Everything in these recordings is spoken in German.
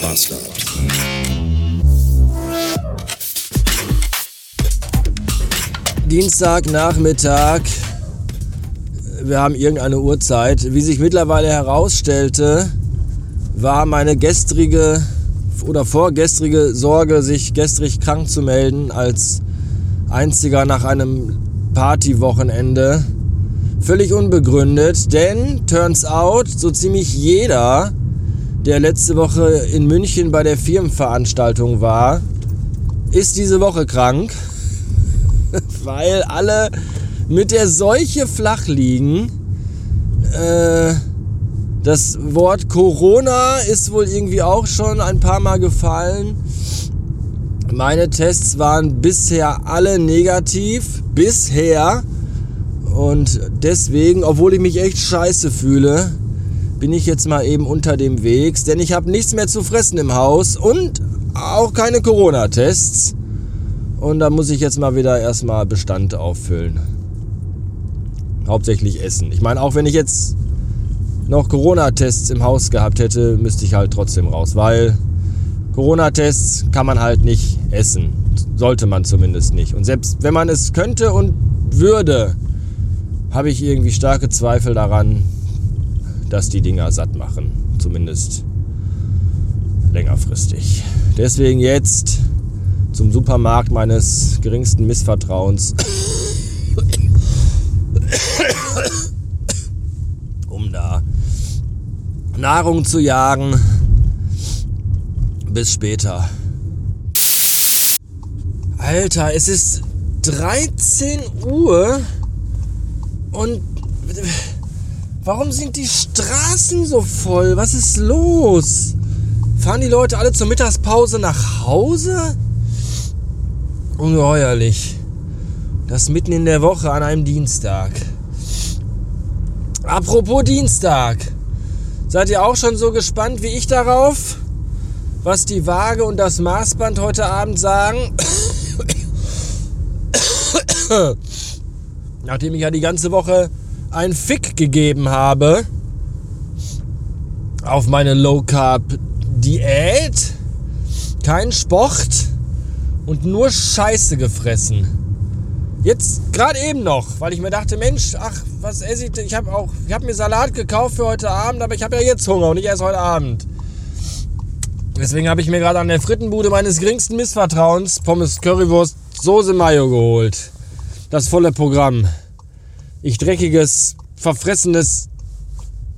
Bastard. Dienstagnachmittag. Wir haben irgendeine Uhrzeit. Wie sich mittlerweile herausstellte, war meine gestrige oder vorgestrige Sorge, sich gestrig krank zu melden, als einziger nach einem Partywochenende völlig unbegründet, denn turns out, so ziemlich jeder, der letzte Woche in München bei der Firmenveranstaltung war, ist diese Woche krank, weil alle mit der Seuche flach liegen. Äh, das Wort Corona ist wohl irgendwie auch schon ein paar Mal gefallen. Meine Tests waren bisher alle negativ. Bisher. Und deswegen, obwohl ich mich echt scheiße fühle, bin ich jetzt mal eben unter dem Weg. Denn ich habe nichts mehr zu fressen im Haus und auch keine Corona-Tests. Und da muss ich jetzt mal wieder erstmal Bestand auffüllen. Hauptsächlich Essen. Ich meine, auch wenn ich jetzt noch Corona-Tests im Haus gehabt hätte, müsste ich halt trotzdem raus, weil Corona-Tests kann man halt nicht essen. Sollte man zumindest nicht. Und selbst wenn man es könnte und würde, habe ich irgendwie starke Zweifel daran, dass die Dinger satt machen. Zumindest längerfristig. Deswegen jetzt zum Supermarkt meines geringsten Missvertrauens. um da Nahrung zu jagen. Bis später. Alter, es ist 13 Uhr und warum sind die Straßen so voll? Was ist los? Fahren die Leute alle zur Mittagspause nach Hause? Ungeheuerlich. Das mitten in der Woche an einem Dienstag. Apropos Dienstag. Seid ihr auch schon so gespannt wie ich darauf, was die Waage und das Maßband heute Abend sagen? Nachdem ich ja die ganze Woche einen Fick gegeben habe auf meine Low Carb Diät, kein Sport und nur Scheiße gefressen. Jetzt gerade eben noch, weil ich mir dachte, Mensch, ach, was esse ich denn? Ich habe auch, ich habe mir Salat gekauft für heute Abend, aber ich habe ja jetzt Hunger und nicht erst heute Abend. Deswegen habe ich mir gerade an der Frittenbude meines geringsten Missvertrauens Pommes Currywurst Soße Mayo geholt. Das volle Programm. Ich dreckiges, verfressenes,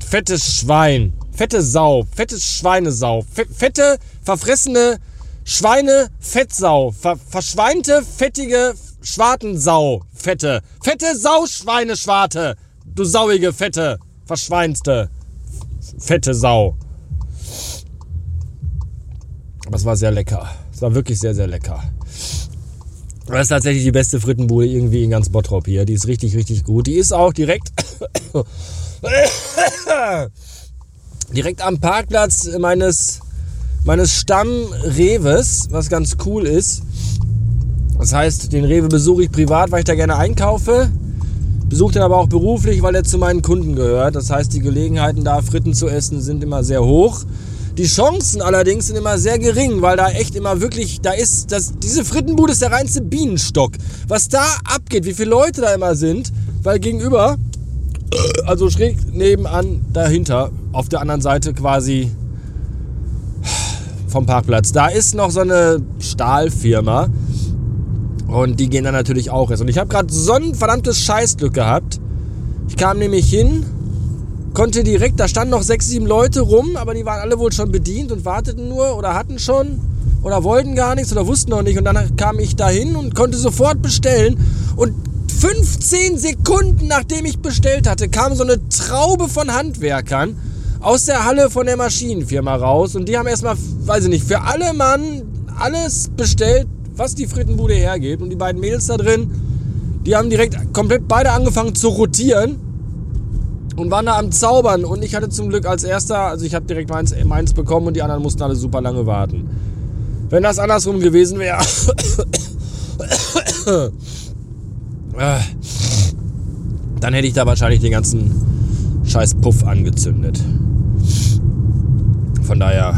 fettes Schwein. Fette Sau. Fettes Schweinesau. Fette, verfressene Schweine, Fettsau. Ver verschweinte, fettige, Schwartensau, fette. Fette Sau, Schweineschwarte. Du sauige, fette, verschweinste, fette Sau. Aber es war sehr lecker. Es war wirklich sehr, sehr lecker. Das ist tatsächlich die beste Frittenbude irgendwie in ganz Bottrop hier. Die ist richtig, richtig gut. Die ist auch direkt, direkt am Parkplatz meines, meines Stamm-Reves, was ganz cool ist. Das heißt, den Rewe besuche ich privat, weil ich da gerne einkaufe. Besuche den aber auch beruflich, weil er zu meinen Kunden gehört. Das heißt, die Gelegenheiten da Fritten zu essen sind immer sehr hoch. Die Chancen allerdings sind immer sehr gering, weil da echt immer wirklich, da ist, das, diese Frittenbude ist der reinste Bienenstock. Was da abgeht, wie viele Leute da immer sind, weil gegenüber, also schräg nebenan, dahinter, auf der anderen Seite quasi vom Parkplatz, da ist noch so eine Stahlfirma. Und die gehen dann natürlich auch erst. Und ich habe gerade so ein verdammtes Scheißglück gehabt. Ich kam nämlich hin, konnte direkt, da standen noch sechs, sieben Leute rum, aber die waren alle wohl schon bedient und warteten nur oder hatten schon oder wollten gar nichts oder wussten noch nicht. Und dann kam ich dahin und konnte sofort bestellen. Und 15 Sekunden nachdem ich bestellt hatte, kam so eine Traube von Handwerkern aus der Halle von der Maschinenfirma raus. Und die haben erstmal, weiß ich nicht, für alle Mann alles bestellt, was die Frittenbude hergeht. Und die beiden Mädels da drin, die haben direkt komplett beide angefangen zu rotieren und waren da am Zaubern. Und ich hatte zum Glück als erster, also ich habe direkt meins, meins bekommen und die anderen mussten alle super lange warten. Wenn das andersrum gewesen wäre, dann hätte ich da wahrscheinlich den ganzen scheiß Puff angezündet. Von daher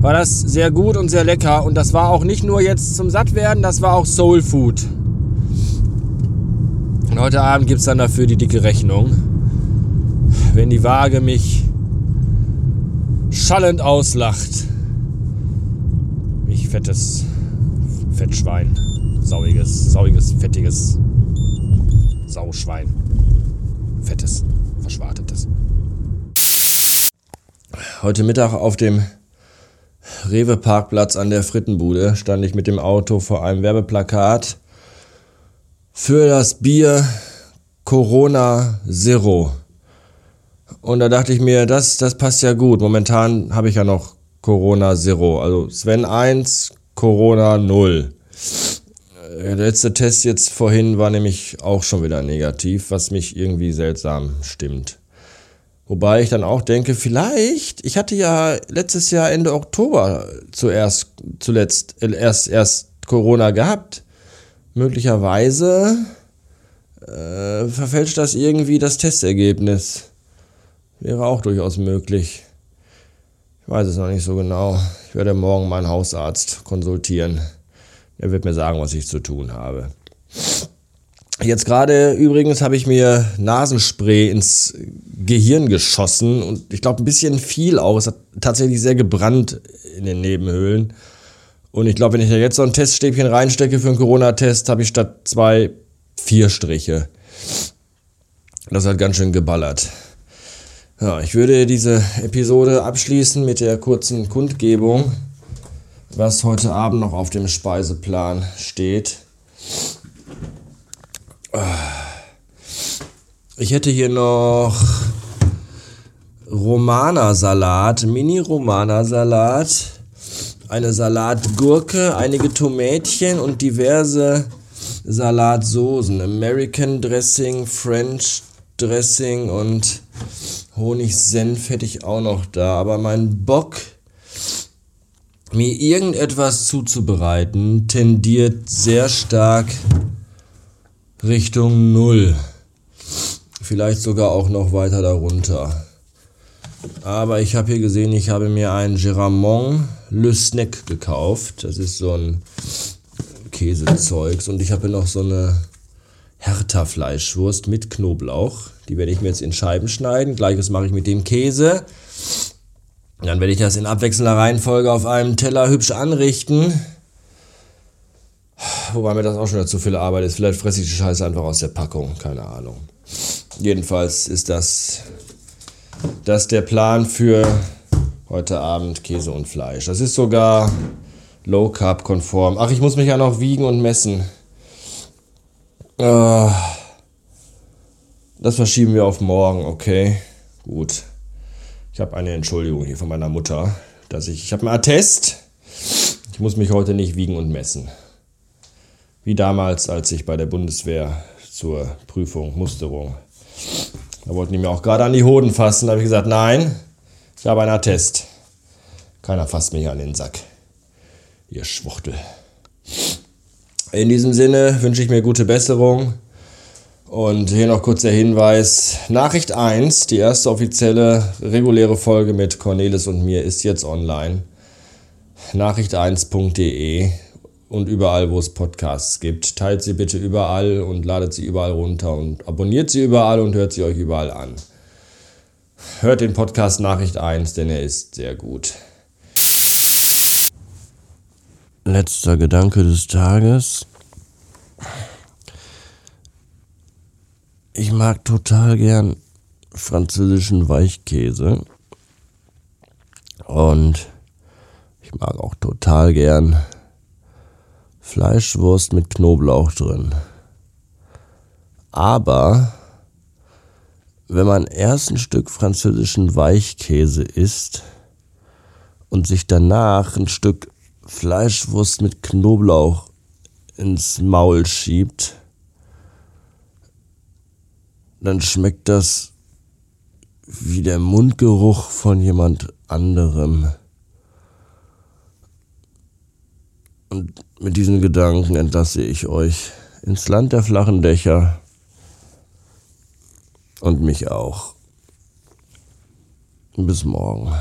war das sehr gut und sehr lecker. Und das war auch nicht nur jetzt zum Sattwerden, das war auch Soul Food. Und heute Abend gibt es dann dafür die dicke Rechnung. Wenn die Waage mich schallend auslacht. Mich fettes Fettschwein. Sauiges, sauiges, fettiges Sauschwein. Fettes, verschwartetes. Heute Mittag auf dem Rewe-Parkplatz an der Frittenbude stand ich mit dem Auto vor einem Werbeplakat für das Bier Corona Zero. Und da dachte ich mir, das, das passt ja gut. Momentan habe ich ja noch Corona Zero. Also Sven 1, Corona 0. Der letzte Test jetzt vorhin war nämlich auch schon wieder negativ, was mich irgendwie seltsam stimmt. Wobei ich dann auch denke, vielleicht, ich hatte ja letztes Jahr Ende Oktober zuerst, zuletzt, erst, erst Corona gehabt. Möglicherweise äh, verfälscht das irgendwie das Testergebnis. Wäre auch durchaus möglich. Ich weiß es noch nicht so genau. Ich werde morgen meinen Hausarzt konsultieren. Er wird mir sagen, was ich zu tun habe. Jetzt gerade übrigens habe ich mir Nasenspray ins Gehirn geschossen und ich glaube ein bisschen viel auch. Es hat tatsächlich sehr gebrannt in den Nebenhöhlen. Und ich glaube, wenn ich da jetzt so ein Teststäbchen reinstecke für einen Corona-Test, habe ich statt zwei vier Striche. Das hat ganz schön geballert. Ja, ich würde diese Episode abschließen mit der kurzen Kundgebung, was heute Abend noch auf dem Speiseplan steht. Ich hätte hier noch Romana-Salat, Mini-Romana-Salat, eine Salatgurke, einige Tomätchen und diverse Salatsoßen. American Dressing, French Dressing und Honigsenf hätte ich auch noch da. Aber mein Bock, mir irgendetwas zuzubereiten, tendiert sehr stark Richtung Null. Vielleicht sogar auch noch weiter darunter. Aber ich habe hier gesehen, ich habe mir einen Geramont Le Snack gekauft. Das ist so ein Käsezeugs. Und ich habe hier noch so eine Hertha-Fleischwurst mit Knoblauch. Die werde ich mir jetzt in Scheiben schneiden. Gleiches mache ich mit dem Käse. Dann werde ich das in abwechselnder Reihenfolge auf einem Teller hübsch anrichten. Wobei mir das auch schon wieder zu viel Arbeit ist. Vielleicht fresse ich die Scheiße einfach aus der Packung. Keine Ahnung. Jedenfalls ist das, das der Plan für heute Abend Käse und Fleisch. Das ist sogar Low Carb konform. Ach, ich muss mich ja noch wiegen und messen. Äh, das verschieben wir auf morgen, okay? Gut. Ich habe eine Entschuldigung hier von meiner Mutter, dass ich ich habe einen Attest. Ich muss mich heute nicht wiegen und messen. Wie damals, als ich bei der Bundeswehr zur Prüfung, Musterung. Da wollten die mir auch gerade an die Hoden fassen. Da habe ich gesagt, nein, ich habe einen Attest. Keiner fasst mich an den Sack. Ihr Schwuchtel. In diesem Sinne wünsche ich mir gute Besserung. Und hier noch kurz der Hinweis. Nachricht 1, die erste offizielle reguläre Folge mit Cornelis und mir ist jetzt online. Nachricht1.de und überall, wo es Podcasts gibt. Teilt sie bitte überall und ladet sie überall runter und abonniert sie überall und hört sie euch überall an. Hört den Podcast Nachricht 1, denn er ist sehr gut. Letzter Gedanke des Tages. Ich mag total gern französischen Weichkäse. Und ich mag auch total gern Fleischwurst mit Knoblauch drin. Aber wenn man erst ein Stück französischen Weichkäse isst und sich danach ein Stück Fleischwurst mit Knoblauch ins Maul schiebt, dann schmeckt das wie der Mundgeruch von jemand anderem. Und mit diesen Gedanken entlasse ich euch ins Land der flachen Dächer und mich auch. Bis morgen.